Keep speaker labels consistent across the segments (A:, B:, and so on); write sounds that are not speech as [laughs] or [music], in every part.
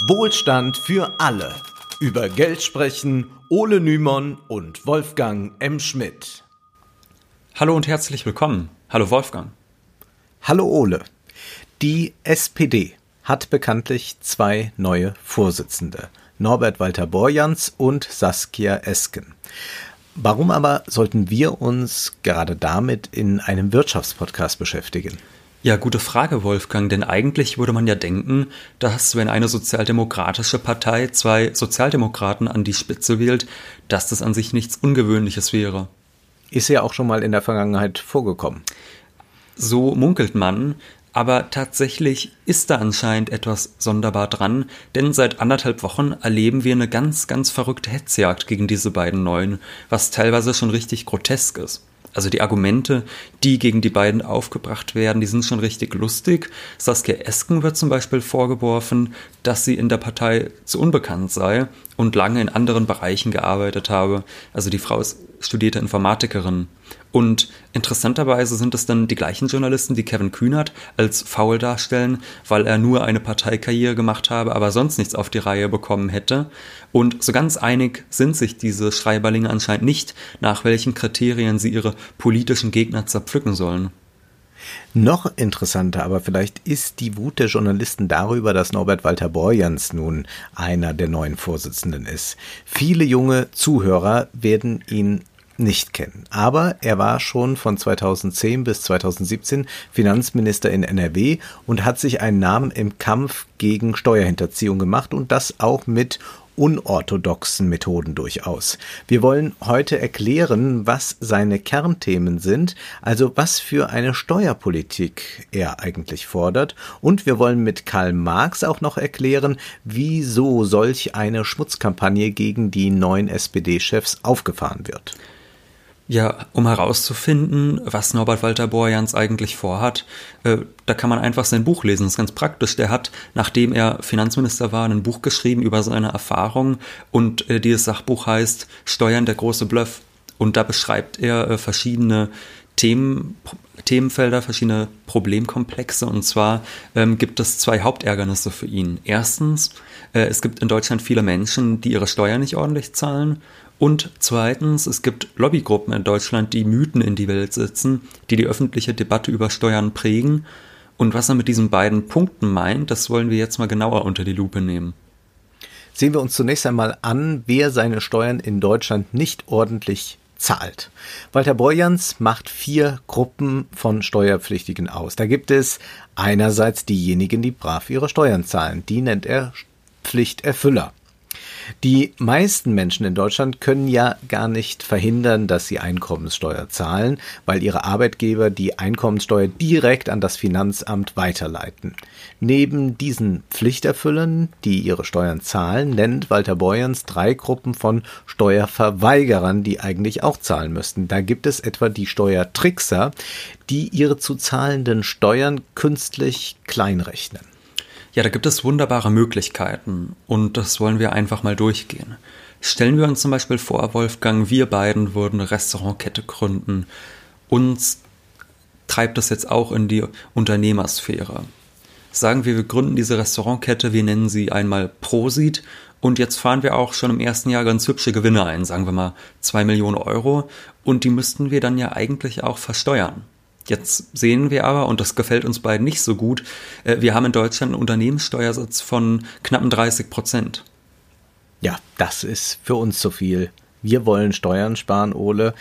A: Wohlstand für alle. Über Geld sprechen Ole Nymon und Wolfgang M. Schmidt.
B: Hallo und herzlich willkommen. Hallo Wolfgang.
A: Hallo Ole. Die SPD hat bekanntlich zwei neue Vorsitzende. Norbert Walter Borjans und Saskia Esken. Warum aber sollten wir uns gerade damit in einem Wirtschaftspodcast beschäftigen?
B: Ja, gute Frage, Wolfgang, denn eigentlich würde man ja denken, dass wenn eine sozialdemokratische Partei zwei Sozialdemokraten an die Spitze wählt, dass das an sich nichts Ungewöhnliches wäre.
A: Ist ja auch schon mal in der Vergangenheit vorgekommen.
B: So munkelt man, aber tatsächlich ist da anscheinend etwas sonderbar dran, denn seit anderthalb Wochen erleben wir eine ganz, ganz verrückte Hetzjagd gegen diese beiden Neuen, was teilweise schon richtig grotesk ist. Also die Argumente, die gegen die beiden aufgebracht werden, die sind schon richtig lustig. Saskia Esken wird zum Beispiel vorgeworfen, dass sie in der Partei zu unbekannt sei und lange in anderen Bereichen gearbeitet habe. Also die Frau ist studierte Informatikerin. Und interessanterweise sind es dann die gleichen Journalisten, die Kevin Kühnert als faul darstellen, weil er nur eine Parteikarriere gemacht habe, aber sonst nichts auf die Reihe bekommen hätte. Und so ganz einig sind sich diese Schreiberlinge anscheinend nicht, nach welchen Kriterien sie ihre politischen Gegner zerpflücken sollen.
A: Noch interessanter aber vielleicht ist die Wut der Journalisten darüber, dass Norbert Walter Borjans nun einer der neuen Vorsitzenden ist. Viele junge Zuhörer werden ihn nicht kennen. Aber er war schon von 2010 bis 2017 Finanzminister in NRW und hat sich einen Namen im Kampf gegen Steuerhinterziehung gemacht und das auch mit unorthodoxen Methoden durchaus. Wir wollen heute erklären, was seine Kernthemen sind, also was für eine Steuerpolitik er eigentlich fordert. Und wir wollen mit Karl Marx auch noch erklären, wieso solch eine Schmutzkampagne gegen die neuen SPD-Chefs aufgefahren wird.
B: Ja, um herauszufinden, was Norbert Walter Borjans eigentlich vorhat, äh, da kann man einfach sein Buch lesen. Das ist ganz praktisch. Der hat, nachdem er Finanzminister war, ein Buch geschrieben über seine Erfahrungen und äh, dieses Sachbuch heißt Steuern der große Bluff. Und da beschreibt er äh, verschiedene Themen, Themenfelder, verschiedene Problemkomplexe. Und zwar ähm, gibt es zwei Hauptärgernisse für ihn. Erstens, äh, es gibt in Deutschland viele Menschen, die ihre Steuern nicht ordentlich zahlen. Und zweitens, es gibt Lobbygruppen in Deutschland, die Mythen in die Welt setzen, die die öffentliche Debatte über Steuern prägen. Und was er mit diesen beiden Punkten meint, das wollen wir jetzt mal genauer unter die Lupe nehmen.
A: Sehen wir uns zunächst einmal an, wer seine Steuern in Deutschland nicht ordentlich zahlt. Walter Borjans macht vier Gruppen von Steuerpflichtigen aus. Da gibt es einerseits diejenigen, die brav ihre Steuern zahlen. Die nennt er Pflichterfüller. Die meisten Menschen in Deutschland können ja gar nicht verhindern, dass sie Einkommenssteuer zahlen, weil ihre Arbeitgeber die Einkommenssteuer direkt an das Finanzamt weiterleiten. Neben diesen Pflichterfüllern, die ihre Steuern zahlen, nennt Walter Borjans drei Gruppen von Steuerverweigerern, die eigentlich auch zahlen müssten. Da gibt es etwa die Steuertrickser, die ihre zu zahlenden Steuern künstlich kleinrechnen.
B: Ja, da gibt es wunderbare Möglichkeiten und das wollen wir einfach mal durchgehen. Stellen wir uns zum Beispiel vor, Wolfgang, wir beiden würden eine Restaurantkette gründen. Uns treibt das jetzt auch in die Unternehmersphäre. Sagen wir, wir gründen diese Restaurantkette, wir nennen sie einmal Prosit und jetzt fahren wir auch schon im ersten Jahr ganz hübsche Gewinne ein, sagen wir mal zwei Millionen Euro und die müssten wir dann ja eigentlich auch versteuern. Jetzt sehen wir aber, und das gefällt uns beiden nicht so gut, äh, wir haben in Deutschland einen Unternehmenssteuersatz von knappen 30 Prozent.
A: Ja, das ist für uns zu viel. Wir wollen Steuern sparen, Ole.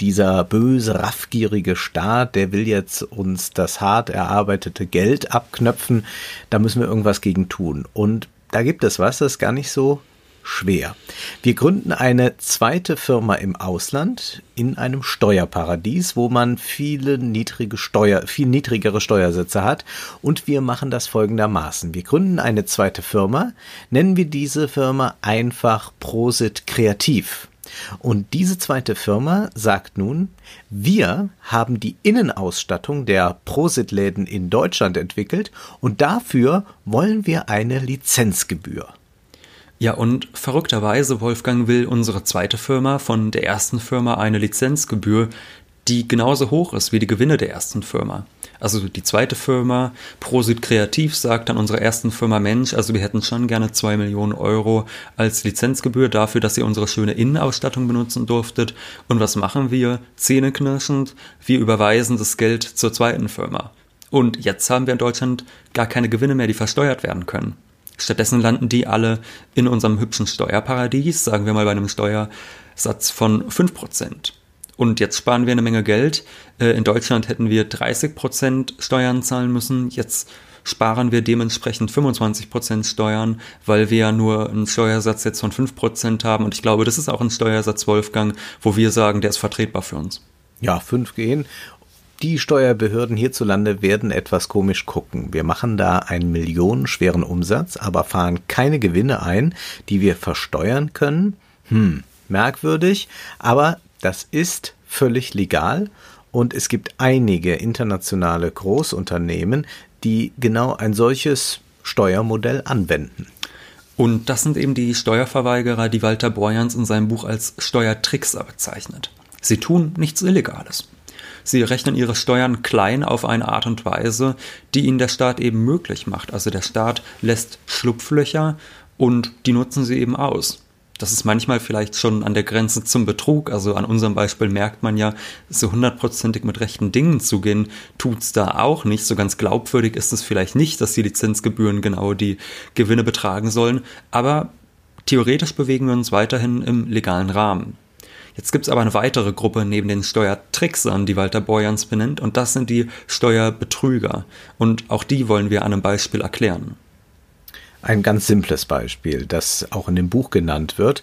A: Dieser böse, raffgierige Staat, der will jetzt uns das hart erarbeitete Geld abknöpfen. Da müssen wir irgendwas gegen tun. Und da gibt es was, das ist gar nicht so schwer. Wir gründen eine zweite Firma im Ausland in einem Steuerparadies, wo man viele niedrige Steuer, viel niedrigere Steuersätze hat. Und wir machen das folgendermaßen. Wir gründen eine zweite Firma, nennen wir diese Firma einfach Prosit Kreativ. Und diese zweite Firma sagt nun, wir haben die Innenausstattung der Prosit-Läden in Deutschland entwickelt und dafür wollen wir eine Lizenzgebühr.
B: Ja, und verrückterweise, Wolfgang, will unsere zweite Firma von der ersten Firma eine Lizenzgebühr, die genauso hoch ist wie die Gewinne der ersten Firma. Also die zweite Firma, Prosit Kreativ, sagt an unserer ersten Firma Mensch, also wir hätten schon gerne zwei Millionen Euro als Lizenzgebühr dafür, dass ihr unsere schöne Innenausstattung benutzen durftet. Und was machen wir? Zähneknirschend, wir überweisen das Geld zur zweiten Firma. Und jetzt haben wir in Deutschland gar keine Gewinne mehr, die versteuert werden können. Stattdessen landen die alle in unserem hübschen Steuerparadies, sagen wir mal bei einem Steuersatz von 5%. Und jetzt sparen wir eine Menge Geld. Äh, in Deutschland hätten wir 30 Prozent Steuern zahlen müssen. Jetzt sparen wir dementsprechend 25 Prozent Steuern, weil wir ja nur einen Steuersatz jetzt von 5 Prozent haben. Und ich glaube, das ist auch ein Steuersatz, Wolfgang, wo wir sagen, der ist vertretbar für uns.
A: Ja, 5 gehen. Die Steuerbehörden hierzulande werden etwas komisch gucken. Wir machen da einen millionenschweren Umsatz, aber fahren keine Gewinne ein, die wir versteuern können. Hm, merkwürdig, aber das ist völlig legal und es gibt einige internationale Großunternehmen, die genau ein solches Steuermodell anwenden.
B: Und das sind eben die Steuerverweigerer, die Walter Borjans in seinem Buch als Steuertrickser bezeichnet. Sie tun nichts Illegales. Sie rechnen ihre Steuern klein auf eine Art und Weise, die ihnen der Staat eben möglich macht. Also der Staat lässt Schlupflöcher und die nutzen sie eben aus das ist manchmal vielleicht schon an der Grenze zum Betrug. Also an unserem Beispiel merkt man ja, so hundertprozentig mit rechten Dingen zu gehen, tut's da auch nicht. So ganz glaubwürdig ist es vielleicht nicht, dass die Lizenzgebühren genau die Gewinne betragen sollen. Aber theoretisch bewegen wir uns weiterhin im legalen Rahmen. Jetzt gibt's aber eine weitere Gruppe neben den Steuertricksern, die Walter Borjans benennt, und das sind die Steuerbetrüger. Und auch die wollen wir an einem Beispiel erklären.
A: Ein ganz simples Beispiel, das auch in dem Buch genannt wird.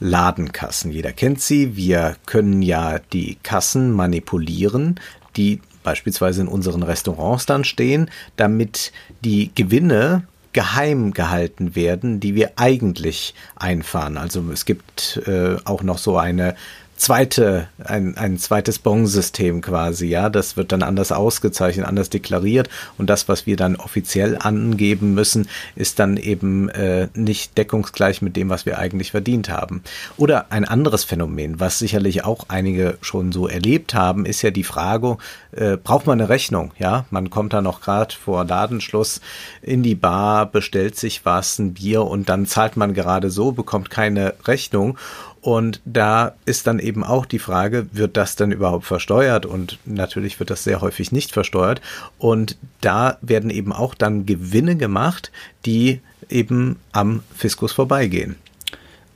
A: Ladenkassen. Jeder kennt sie. Wir können ja die Kassen manipulieren, die beispielsweise in unseren Restaurants dann stehen, damit die Gewinne geheim gehalten werden, die wir eigentlich einfahren. Also es gibt äh, auch noch so eine zweite, ein, ein zweites Bon-System quasi, ja. Das wird dann anders ausgezeichnet, anders deklariert und das, was wir dann offiziell angeben müssen, ist dann eben äh, nicht deckungsgleich mit dem, was wir eigentlich verdient haben. Oder ein anderes Phänomen, was sicherlich auch einige schon so erlebt haben, ist ja die Frage, äh, braucht man eine Rechnung, ja? Man kommt da noch gerade vor Ladenschluss in die Bar, bestellt sich was, ein Bier und dann zahlt man gerade so, bekommt keine Rechnung und da ist dann eben auch die Frage, wird das denn überhaupt versteuert? Und natürlich wird das sehr häufig nicht versteuert. Und da werden eben auch dann Gewinne gemacht, die eben am Fiskus vorbeigehen.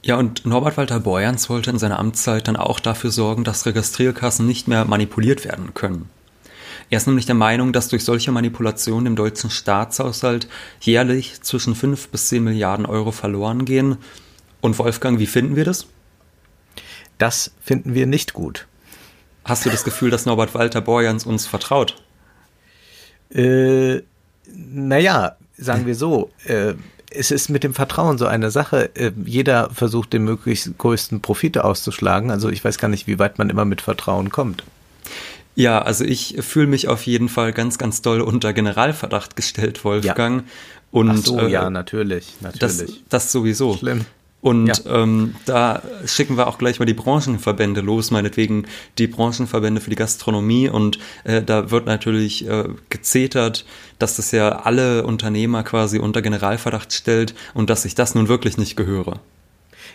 B: Ja, und Norbert Walter Borjans wollte in seiner Amtszeit dann auch dafür sorgen, dass Registrierkassen nicht mehr manipuliert werden können. Er ist nämlich der Meinung, dass durch solche Manipulationen im deutschen Staatshaushalt jährlich zwischen 5 bis 10 Milliarden Euro verloren gehen. Und Wolfgang, wie finden wir das?
A: Das finden wir nicht gut.
B: Hast du das Gefühl, dass Norbert Walter Borjans uns vertraut?
A: Äh, naja, sagen wir so, äh, es ist mit dem Vertrauen so eine Sache. Äh, jeder versucht den möglichst größten Profite auszuschlagen. Also ich weiß gar nicht, wie weit man immer mit Vertrauen kommt.
B: Ja, also ich fühle mich auf jeden Fall ganz, ganz doll unter Generalverdacht gestellt, Wolfgang. Ja.
A: Und, Ach so, äh, ja, natürlich,
B: natürlich. Das, das sowieso. Schlimm. Und ja. ähm, da schicken wir auch gleich mal die Branchenverbände los, meinetwegen die Branchenverbände für die Gastronomie. Und äh, da wird natürlich äh, gezetert, dass das ja alle Unternehmer quasi unter Generalverdacht stellt und dass ich das nun wirklich nicht gehöre.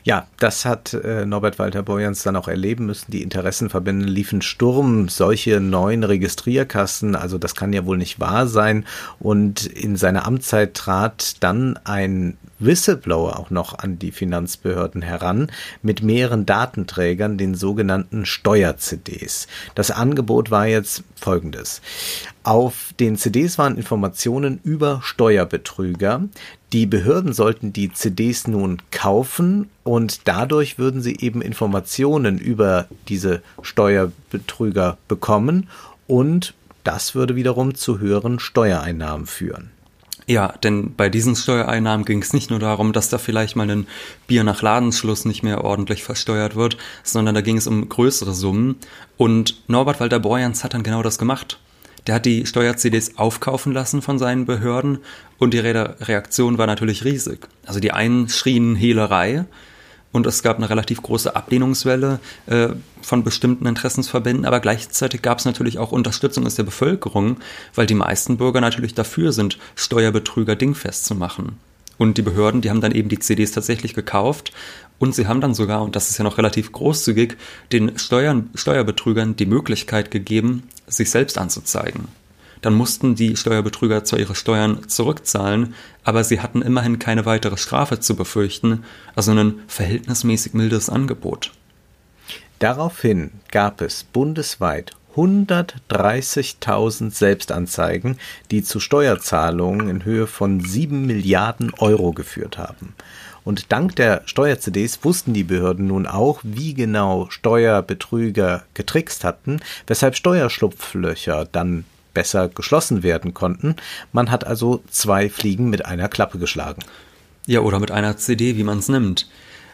A: Ja, das hat äh, Norbert Walter Borjans dann auch erleben müssen. Die Interessenverbände liefen Sturm, solche neuen Registrierkassen, also das kann ja wohl nicht wahr sein. Und in seiner Amtszeit trat dann ein Whistleblower auch noch an die Finanzbehörden heran mit mehreren Datenträgern, den sogenannten Steuer-CDs. Das Angebot war jetzt folgendes. Auf den CDs waren Informationen über Steuerbetrüger. Die Behörden sollten die CDs nun kaufen und dadurch würden sie eben Informationen über diese Steuerbetrüger bekommen und das würde wiederum zu höheren Steuereinnahmen führen.
B: Ja, denn bei diesen Steuereinnahmen ging es nicht nur darum, dass da vielleicht mal ein Bier nach Ladenschluss nicht mehr ordentlich versteuert wird, sondern da ging es um größere Summen. Und Norbert Walter Borjans hat dann genau das gemacht. Der hat die Steuer-CDs aufkaufen lassen von seinen Behörden und die Reaktion war natürlich riesig. Also die einen schrien Hehlerei und es gab eine relativ große Ablehnungswelle äh, von bestimmten Interessensverbänden, aber gleichzeitig gab es natürlich auch Unterstützung aus der Bevölkerung, weil die meisten Bürger natürlich dafür sind, Steuerbetrüger dingfest zu machen. Und die Behörden, die haben dann eben die CDs tatsächlich gekauft. Und sie haben dann sogar, und das ist ja noch relativ großzügig, den Steuern, Steuerbetrügern die Möglichkeit gegeben, sich selbst anzuzeigen dann mussten die Steuerbetrüger zwar ihre Steuern zurückzahlen, aber sie hatten immerhin keine weitere Strafe zu befürchten, also ein verhältnismäßig mildes Angebot.
A: Daraufhin gab es bundesweit 130.000 Selbstanzeigen, die zu Steuerzahlungen in Höhe von 7 Milliarden Euro geführt haben. Und dank der Steuer-CDs wussten die Behörden nun auch, wie genau Steuerbetrüger getrickst hatten, weshalb Steuerschlupflöcher dann besser geschlossen werden konnten. Man hat also zwei Fliegen mit einer Klappe geschlagen.
B: Ja, oder mit einer CD, wie man es nimmt.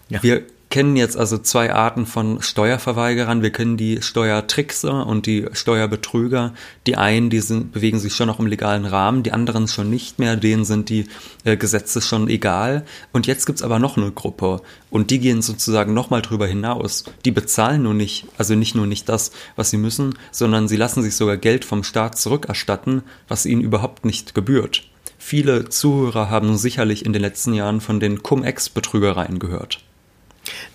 B: Ja. Wir kennen jetzt also zwei Arten von Steuerverweigerern. Wir kennen die Steuertrickser und die Steuerbetrüger. Die einen, die sind, bewegen sich schon noch im legalen Rahmen, die anderen schon nicht mehr. Denen sind die äh, Gesetze schon egal. Und jetzt gibt's aber noch eine Gruppe und die gehen sozusagen nochmal drüber hinaus. Die bezahlen nur nicht, also nicht nur nicht das, was sie müssen, sondern sie lassen sich sogar Geld vom Staat zurückerstatten, was ihnen überhaupt nicht gebührt. Viele Zuhörer haben sicherlich in den letzten Jahren von den Cum-Ex-Betrügereien gehört.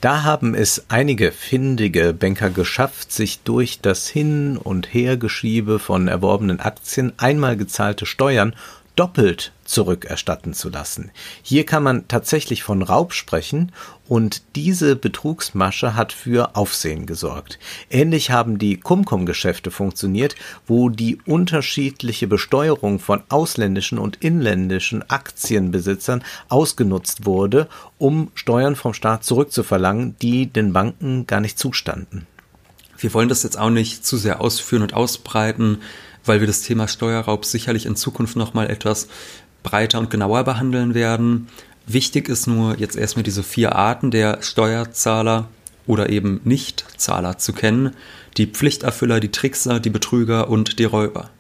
A: Da haben es einige findige Banker geschafft, sich durch das Hin- und Hergeschiebe von erworbenen Aktien einmal gezahlte Steuern doppelt zurückerstatten zu lassen. Hier kann man tatsächlich von Raub sprechen und diese Betrugsmasche hat für Aufsehen gesorgt. Ähnlich haben die Kumkum-Geschäfte funktioniert, wo die unterschiedliche Besteuerung von ausländischen und inländischen Aktienbesitzern ausgenutzt wurde, um Steuern vom Staat zurückzuverlangen, die den Banken gar nicht zustanden.
B: Wir wollen das jetzt auch nicht zu sehr ausführen und ausbreiten weil wir das Thema Steuerraub sicherlich in Zukunft nochmal etwas breiter und genauer behandeln werden. Wichtig ist nur jetzt erstmal diese vier Arten der Steuerzahler oder eben Nichtzahler zu kennen. Die Pflichterfüller, die Trickser, die Betrüger und die Räuber.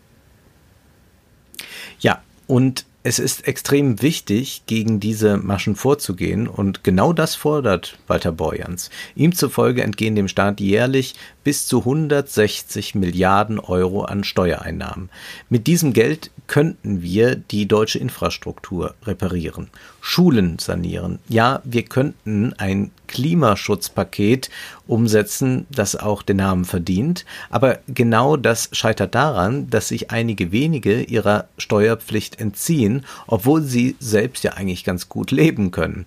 A: Ja, und es ist extrem wichtig, gegen diese Maschen vorzugehen und genau das fordert Walter Borjans. Ihm zufolge entgehen dem Staat jährlich bis zu 160 Milliarden Euro an Steuereinnahmen. Mit diesem Geld könnten wir die deutsche Infrastruktur reparieren, Schulen sanieren. Ja, wir könnten ein Klimaschutzpaket umsetzen, das auch den Namen verdient. Aber genau das scheitert daran, dass sich einige wenige ihrer Steuerpflicht entziehen, obwohl sie selbst ja eigentlich ganz gut leben können.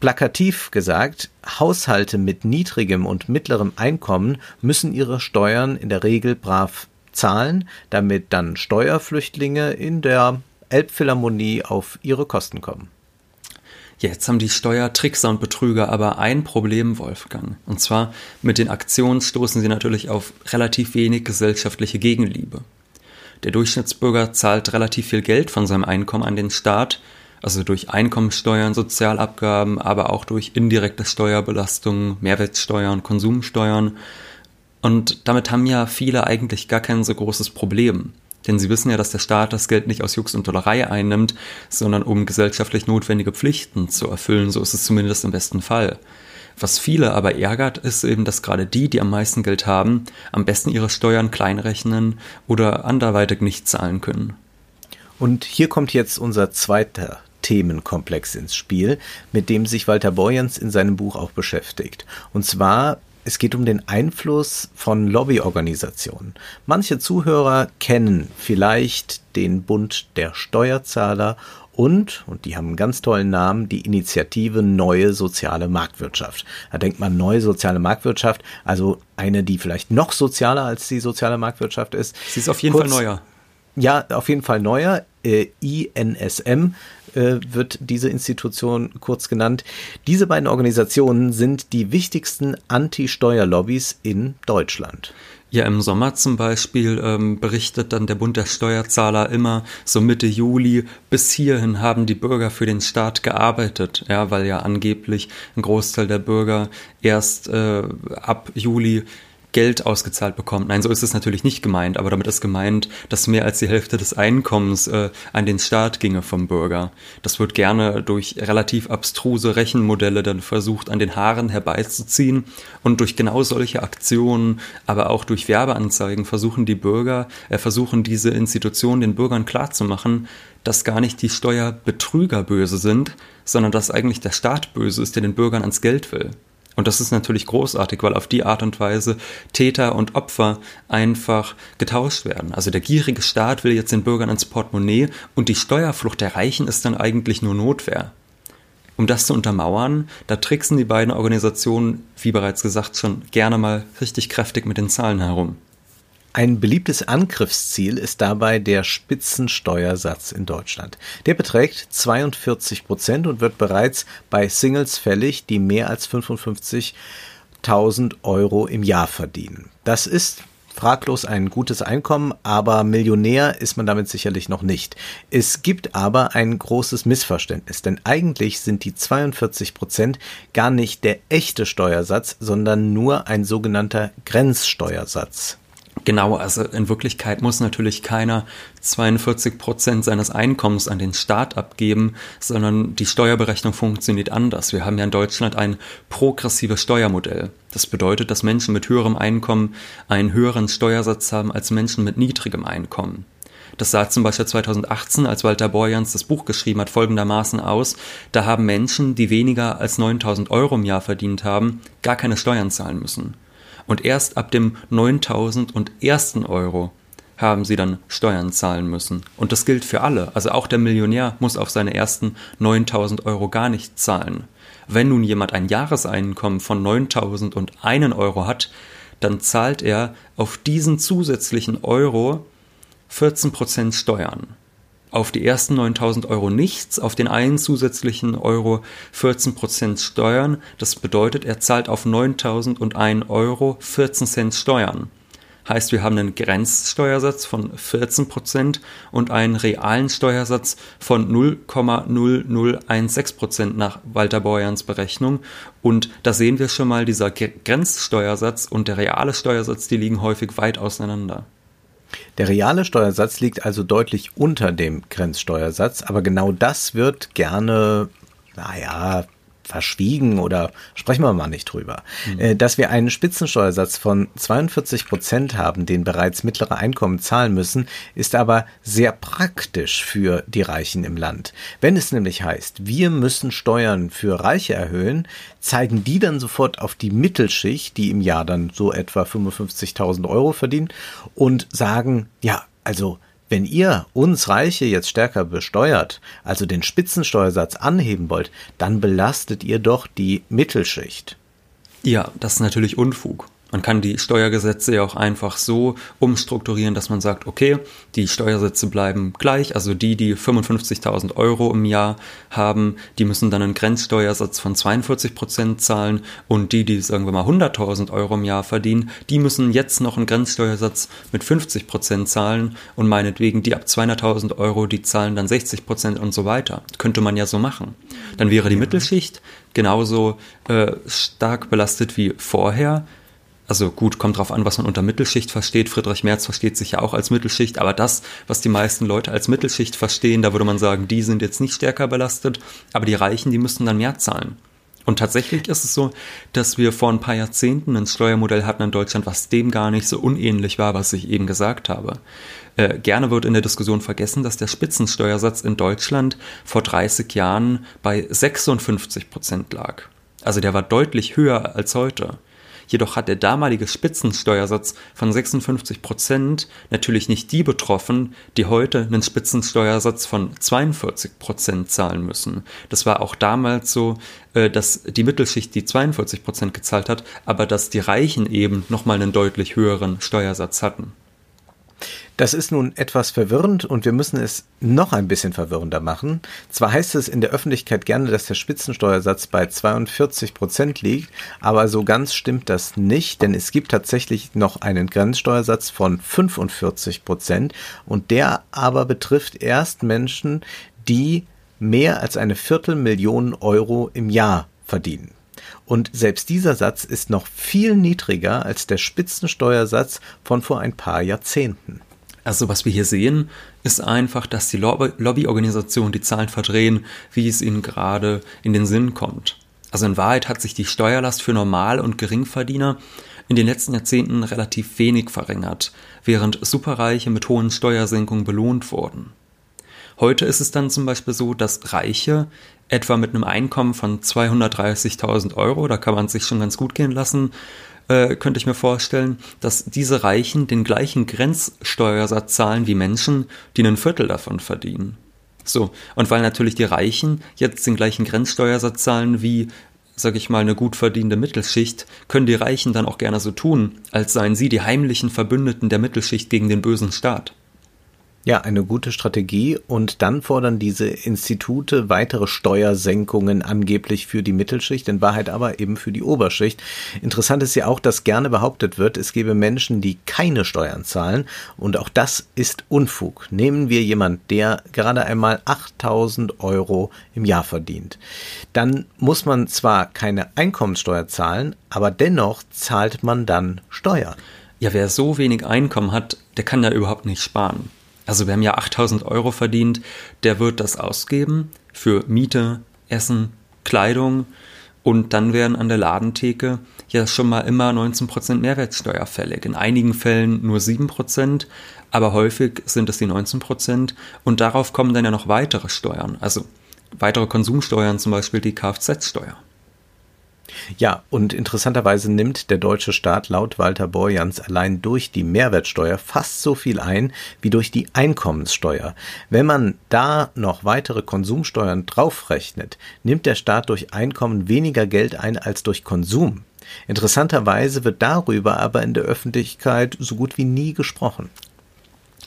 A: Plakativ gesagt, Haushalte mit niedrigem und mittlerem Einkommen müssen ihre Steuern in der Regel brav zahlen, damit dann Steuerflüchtlinge in der Elbphilharmonie auf ihre Kosten kommen.
B: Jetzt haben die Steuertrickser und Betrüger aber ein Problem, Wolfgang. Und zwar mit den Aktionen stoßen sie natürlich auf relativ wenig gesellschaftliche Gegenliebe. Der Durchschnittsbürger zahlt relativ viel Geld von seinem Einkommen an den Staat, also durch Einkommensteuern, Sozialabgaben, aber auch durch indirekte Steuerbelastungen, Mehrwertsteuern, Konsumsteuern. Und damit haben ja viele eigentlich gar kein so großes Problem. Denn sie wissen ja, dass der Staat das Geld nicht aus Jux und Dollerei einnimmt, sondern um gesellschaftlich notwendige Pflichten zu erfüllen. So ist es zumindest im besten Fall. Was viele aber ärgert, ist eben, dass gerade die, die am meisten Geld haben, am besten ihre Steuern kleinrechnen oder anderweitig nicht zahlen können.
A: Und hier kommt jetzt unser zweiter Themenkomplex ins Spiel, mit dem sich Walter Borjans in seinem Buch auch beschäftigt. Und zwar es geht um den Einfluss von Lobbyorganisationen. Manche Zuhörer kennen vielleicht den Bund der Steuerzahler und, und die haben einen ganz tollen Namen, die Initiative Neue Soziale Marktwirtschaft. Da denkt man Neue Soziale Marktwirtschaft, also eine, die vielleicht noch sozialer als die soziale Marktwirtschaft ist.
B: Sie ist auf jeden Kurz, Fall neuer.
A: Ja, auf jeden Fall neuer. Äh, INSM äh, wird diese Institution kurz genannt. Diese beiden Organisationen sind die wichtigsten Anti-Steuerlobbys in Deutschland.
B: Ja, im Sommer zum Beispiel ähm, berichtet dann der Bund der Steuerzahler immer, so Mitte Juli, bis hierhin haben die Bürger für den Staat gearbeitet, ja, weil ja angeblich ein Großteil der Bürger erst äh, ab Juli Geld ausgezahlt bekommt. Nein, so ist es natürlich nicht gemeint, aber damit ist gemeint, dass mehr als die Hälfte des Einkommens äh, an den Staat ginge vom Bürger. Das wird gerne durch relativ abstruse Rechenmodelle dann versucht, an den Haaren herbeizuziehen und durch genau solche Aktionen, aber auch durch Werbeanzeigen versuchen die Bürger, äh, versuchen diese Institutionen den Bürgern klarzumachen, dass gar nicht die Steuerbetrüger böse sind, sondern dass eigentlich der Staat böse ist, der den Bürgern ans Geld will. Und das ist natürlich großartig, weil auf die Art und Weise Täter und Opfer einfach getauscht werden. Also der gierige Staat will jetzt den Bürgern ins Portemonnaie und die Steuerflucht der Reichen ist dann eigentlich nur Notwehr. Um das zu untermauern, da tricksen die beiden Organisationen, wie bereits gesagt, schon gerne mal richtig kräftig mit den Zahlen herum.
A: Ein beliebtes Angriffsziel ist dabei der Spitzensteuersatz in Deutschland. Der beträgt 42 Prozent und wird bereits bei Singles fällig, die mehr als 55.000 Euro im Jahr verdienen. Das ist fraglos ein gutes Einkommen, aber Millionär ist man damit sicherlich noch nicht. Es gibt aber ein großes Missverständnis, denn eigentlich sind die 42 Prozent gar nicht der echte Steuersatz, sondern nur ein sogenannter Grenzsteuersatz.
B: Genau, also in Wirklichkeit muss natürlich keiner 42 Prozent seines Einkommens an den Staat abgeben, sondern die Steuerberechnung funktioniert anders. Wir haben ja in Deutschland ein progressives Steuermodell. Das bedeutet, dass Menschen mit höherem Einkommen einen höheren Steuersatz haben als Menschen mit niedrigem Einkommen. Das sah zum Beispiel 2018, als Walter Borjans das Buch geschrieben hat, folgendermaßen aus. Da haben Menschen, die weniger als 9000 Euro im Jahr verdient haben, gar keine Steuern zahlen müssen. Und erst ab dem 9001. Euro haben sie dann Steuern zahlen müssen. Und das gilt für alle. Also auch der Millionär muss auf seine ersten 9000 Euro gar nicht zahlen. Wenn nun jemand ein Jahreseinkommen von 9001 Euro hat, dann zahlt er auf diesen zusätzlichen Euro 14% Steuern auf die ersten 9000 Euro nichts, auf den einen zusätzlichen Euro 14 Prozent Steuern. Das bedeutet, er zahlt auf 9001 Euro 14 Cent Steuern. Heißt, wir haben einen Grenzsteuersatz von 14 Prozent und einen realen Steuersatz von 0,0016 Prozent nach Walter Borjans Berechnung. Und da sehen wir schon mal, dieser Grenzsteuersatz und der reale Steuersatz, die liegen häufig weit auseinander.
A: Der reale Steuersatz liegt also deutlich unter dem Grenzsteuersatz, aber genau das wird gerne, naja, verschwiegen oder sprechen wir mal nicht drüber. Mhm. Dass wir einen Spitzensteuersatz von 42 Prozent haben, den bereits mittlere Einkommen zahlen müssen, ist aber sehr praktisch für die Reichen im Land. Wenn es nämlich heißt, wir müssen Steuern für Reiche erhöhen, zeigen die dann sofort auf die Mittelschicht, die im Jahr dann so etwa 55.000 Euro verdient und sagen, ja, also wenn ihr uns Reiche jetzt stärker besteuert, also den Spitzensteuersatz anheben wollt, dann belastet ihr doch die Mittelschicht.
B: Ja, das ist natürlich Unfug. Man kann die Steuergesetze ja auch einfach so umstrukturieren, dass man sagt, okay, die Steuersätze bleiben gleich, also die, die 55.000 Euro im Jahr haben, die müssen dann einen Grenzsteuersatz von 42 Prozent zahlen. Und die, die sagen wir mal 100.000 Euro im Jahr verdienen, die müssen jetzt noch einen Grenzsteuersatz mit 50 Prozent zahlen. Und meinetwegen die ab 200.000 Euro, die zahlen dann 60 Prozent und so weiter. Könnte man ja so machen. Dann wäre die Mittelschicht genauso äh, stark belastet wie vorher also gut, kommt drauf an, was man unter Mittelschicht versteht. Friedrich Merz versteht sich ja auch als Mittelschicht, aber das, was die meisten Leute als Mittelschicht verstehen, da würde man sagen, die sind jetzt nicht stärker belastet, aber die Reichen, die müssten dann mehr zahlen. Und tatsächlich ist es so, dass wir vor ein paar Jahrzehnten ein Steuermodell hatten in Deutschland, was dem gar nicht so unähnlich war, was ich eben gesagt habe. Äh, gerne wird in der Diskussion vergessen, dass der Spitzensteuersatz in Deutschland vor 30 Jahren bei 56 Prozent lag. Also der war deutlich höher als heute. Jedoch hat der damalige Spitzensteuersatz von 56 Prozent natürlich nicht die betroffen, die heute einen Spitzensteuersatz von 42 Prozent zahlen müssen. Das war auch damals so, äh, dass die Mittelschicht die 42 Prozent gezahlt hat, aber dass die Reichen eben nochmal einen deutlich höheren Steuersatz hatten.
A: Das ist nun etwas verwirrend und wir müssen es noch ein bisschen verwirrender machen. Zwar heißt es in der Öffentlichkeit gerne, dass der Spitzensteuersatz bei 42 Prozent liegt, aber so ganz stimmt das nicht, denn es gibt tatsächlich noch einen Grenzsteuersatz von 45 Prozent und der aber betrifft erst Menschen, die mehr als eine Viertelmillion Euro im Jahr verdienen. Und selbst dieser Satz ist noch viel niedriger als der Spitzensteuersatz von vor ein paar Jahrzehnten.
B: Also was wir hier sehen, ist einfach, dass die Lobbyorganisationen die Zahlen verdrehen, wie es ihnen gerade in den Sinn kommt. Also in Wahrheit hat sich die Steuerlast für Normal- und Geringverdiener in den letzten Jahrzehnten relativ wenig verringert, während Superreiche mit hohen Steuersenkungen belohnt wurden. Heute ist es dann zum Beispiel so, dass Reiche etwa mit einem Einkommen von 230.000 Euro, da kann man sich schon ganz gut gehen lassen, äh, könnte ich mir vorstellen, dass diese Reichen den gleichen Grenzsteuersatz zahlen wie Menschen, die ein Viertel davon verdienen. So, und weil natürlich die Reichen jetzt den gleichen Grenzsteuersatz zahlen wie, sag ich mal, eine gut verdienende Mittelschicht, können die Reichen dann auch gerne so tun, als seien sie die heimlichen Verbündeten der Mittelschicht gegen den bösen Staat.
A: Ja, eine gute Strategie. Und dann fordern diese Institute weitere Steuersenkungen angeblich für die Mittelschicht, in Wahrheit aber eben für die Oberschicht. Interessant ist ja auch, dass gerne behauptet wird, es gebe Menschen, die keine Steuern zahlen. Und auch das ist Unfug. Nehmen wir jemand, der gerade einmal 8000 Euro im Jahr verdient. Dann muss man zwar keine Einkommenssteuer zahlen, aber dennoch zahlt man dann Steuern.
B: Ja, wer so wenig Einkommen hat, der kann ja überhaupt nicht sparen also wer mir 8000 Euro verdient, der wird das ausgeben für Miete, Essen, Kleidung und dann werden an der Ladentheke ja schon mal immer 19% Mehrwertsteuer fällig. In einigen Fällen nur 7%, aber häufig sind es die 19% und darauf kommen dann ja noch weitere Steuern, also weitere Konsumsteuern, zum Beispiel die Kfz-Steuer.
A: Ja, und interessanterweise nimmt der deutsche Staat laut Walter Borjans allein durch die Mehrwertsteuer fast so viel ein wie durch die Einkommenssteuer. Wenn man da noch weitere Konsumsteuern draufrechnet, nimmt der Staat durch Einkommen weniger Geld ein als durch Konsum. Interessanterweise wird darüber aber in der Öffentlichkeit so gut wie nie gesprochen.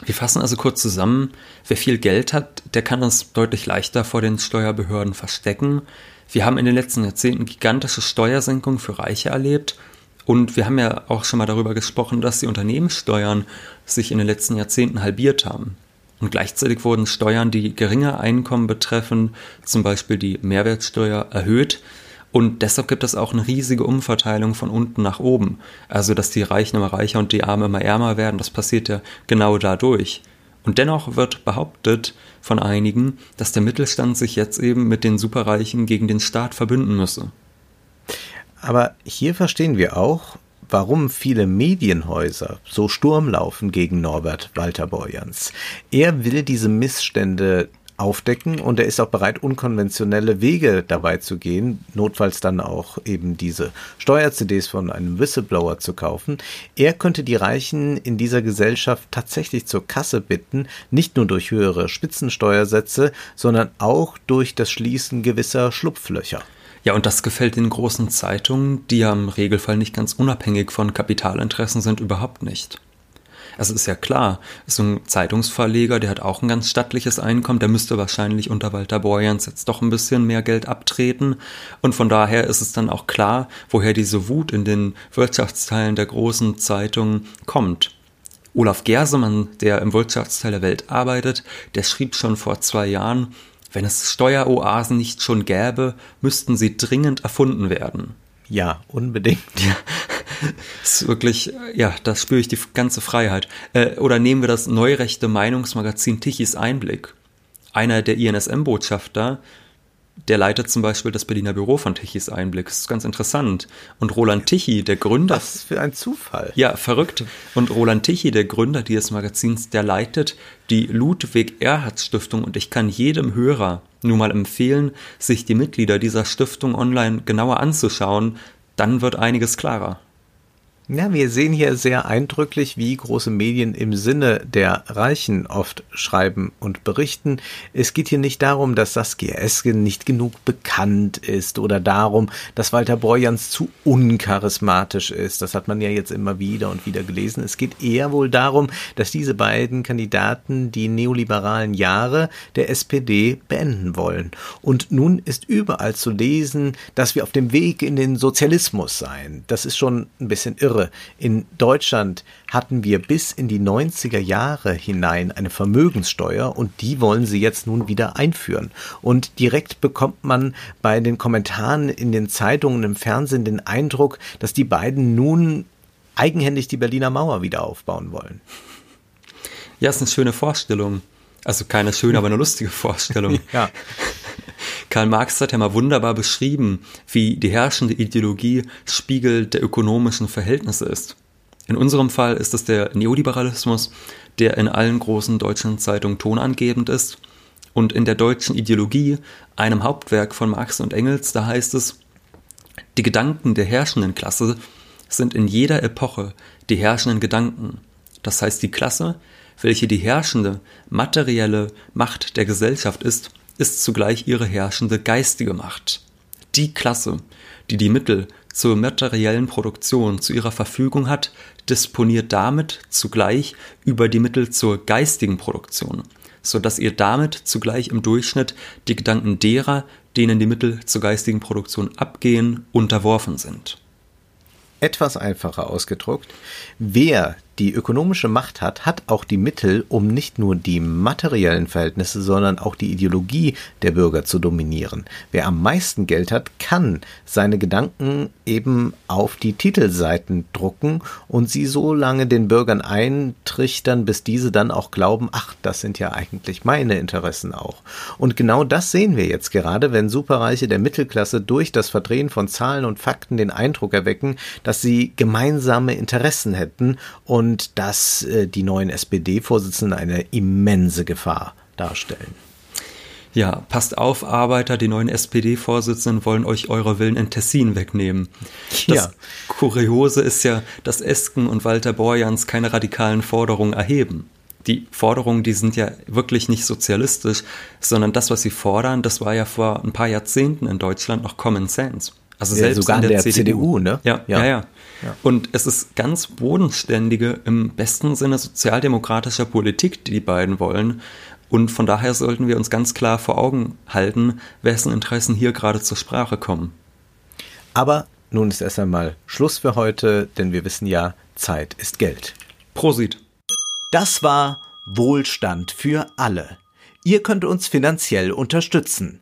B: Wir fassen also kurz zusammen, wer viel Geld hat, der kann es deutlich leichter vor den Steuerbehörden verstecken. Wir haben in den letzten Jahrzehnten gigantische Steuersenkungen für Reiche erlebt und wir haben ja auch schon mal darüber gesprochen, dass die Unternehmenssteuern sich in den letzten Jahrzehnten halbiert haben. Und gleichzeitig wurden Steuern, die geringe Einkommen betreffen, zum Beispiel die Mehrwertsteuer, erhöht. Und deshalb gibt es auch eine riesige Umverteilung von unten nach oben. Also, dass die Reichen immer reicher und die Armen immer ärmer werden, das passiert ja genau dadurch. Und dennoch wird behauptet von einigen, dass der Mittelstand sich jetzt eben mit den Superreichen gegen den Staat verbünden müsse.
A: Aber hier verstehen wir auch, warum viele Medienhäuser so Sturm laufen gegen Norbert Walter Borjans. Er will diese Missstände aufdecken und er ist auch bereit, unkonventionelle Wege dabei zu gehen, notfalls dann auch eben diese Steuer-CDs von einem Whistleblower zu kaufen. Er könnte die Reichen in dieser Gesellschaft tatsächlich zur Kasse bitten, nicht nur durch höhere Spitzensteuersätze, sondern auch durch das Schließen gewisser Schlupflöcher.
B: Ja, und das gefällt den großen Zeitungen, die ja im Regelfall nicht ganz unabhängig von Kapitalinteressen sind, überhaupt nicht. Also ist ja klar, so ein Zeitungsverleger, der hat auch ein ganz stattliches Einkommen, der müsste wahrscheinlich unter Walter Borjans jetzt doch ein bisschen mehr Geld abtreten. Und von daher ist es dann auch klar, woher diese Wut in den Wirtschaftsteilen der großen Zeitungen kommt. Olaf Gersemann, der im Wirtschaftsteil der Welt arbeitet, der schrieb schon vor zwei Jahren, wenn es Steueroasen nicht schon gäbe, müssten sie dringend erfunden werden.
A: Ja, unbedingt. Ja.
B: Das ist wirklich, ja, da spüre ich die ganze Freiheit. Äh, oder nehmen wir das neurechte Meinungsmagazin Tichys Einblick. Einer der INSM-Botschafter, der leitet zum Beispiel das Berliner Büro von Tichys Einblick. Das ist ganz interessant. Und Roland Tichy, der Gründer.
A: Was für ein Zufall.
B: Ja, verrückt. Und Roland Tichy, der Gründer dieses Magazins, der leitet die Ludwig-Erhard-Stiftung. Und ich kann jedem Hörer nur mal empfehlen, sich die Mitglieder dieser Stiftung online genauer anzuschauen. Dann wird einiges klarer.
A: Ja, wir sehen hier sehr eindrücklich, wie große Medien im Sinne der Reichen oft schreiben und berichten. Es geht hier nicht darum, dass Saskia Esken nicht genug bekannt ist oder darum, dass Walter Borjans zu uncharismatisch ist. Das hat man ja jetzt immer wieder und wieder gelesen. Es geht eher wohl darum, dass diese beiden Kandidaten die neoliberalen Jahre der SPD beenden wollen. Und nun ist überall zu lesen, dass wir auf dem Weg in den Sozialismus seien. Das ist schon ein bisschen irre irre. In Deutschland hatten wir bis in die 90er Jahre hinein eine Vermögenssteuer und die wollen sie jetzt nun wieder einführen. Und direkt bekommt man bei den Kommentaren in den Zeitungen, im Fernsehen den Eindruck, dass die beiden nun eigenhändig die Berliner Mauer wieder aufbauen wollen.
B: Ja, ist eine schöne Vorstellung. Also keine schöne, aber eine lustige Vorstellung. [laughs]
A: ja.
B: Karl Marx hat ja mal wunderbar beschrieben, wie die herrschende Ideologie Spiegel der ökonomischen Verhältnisse ist. In unserem Fall ist es der Neoliberalismus, der in allen großen deutschen Zeitungen tonangebend ist. Und in der deutschen Ideologie, einem Hauptwerk von Marx und Engels, da heißt es, die Gedanken der herrschenden Klasse sind in jeder Epoche die herrschenden Gedanken. Das heißt, die Klasse, welche die herrschende materielle Macht der Gesellschaft ist, ist zugleich ihre herrschende geistige Macht. Die Klasse, die die Mittel zur materiellen Produktion zu ihrer Verfügung hat, disponiert damit zugleich über die Mittel zur geistigen Produktion, so dass ihr damit zugleich im Durchschnitt die Gedanken derer, denen die Mittel zur geistigen Produktion abgehen, unterworfen sind.
A: Etwas einfacher ausgedruckt, wer die ökonomische Macht hat, hat auch die Mittel, um nicht nur die materiellen Verhältnisse, sondern auch die Ideologie der Bürger zu dominieren. Wer am meisten Geld hat, kann seine Gedanken eben auf die Titelseiten drucken und sie so lange den Bürgern eintrichtern, bis diese dann auch glauben, ach, das sind ja eigentlich meine Interessen auch. Und genau das sehen wir jetzt gerade, wenn Superreiche der Mittelklasse durch das Verdrehen von Zahlen und Fakten den Eindruck erwecken, dass sie gemeinsame Interessen hätten und und dass äh, die neuen SPD-Vorsitzenden eine immense Gefahr darstellen.
B: Ja, passt auf, Arbeiter, die neuen SPD-Vorsitzenden wollen euch eure Willen in Tessin wegnehmen. Das ja. Kuriose ist ja, dass Esken und Walter Borjans keine radikalen Forderungen erheben. Die Forderungen, die sind ja wirklich nicht sozialistisch, sondern das, was sie fordern, das war ja vor ein paar Jahrzehnten in Deutschland noch Common Sense.
A: Also selbst sogar in der, der CDU, CDU, ne?
B: Ja, ja, ja, ja. ja. Und es ist ganz bodenständige, im besten Sinne sozialdemokratischer Politik, die die beiden wollen. Und von daher sollten wir uns ganz klar vor Augen halten, wessen Interessen hier gerade zur Sprache kommen.
A: Aber nun ist erst einmal Schluss für heute, denn wir wissen ja, Zeit ist Geld.
B: Prosit.
A: Das war Wohlstand für alle. Ihr könnt uns finanziell unterstützen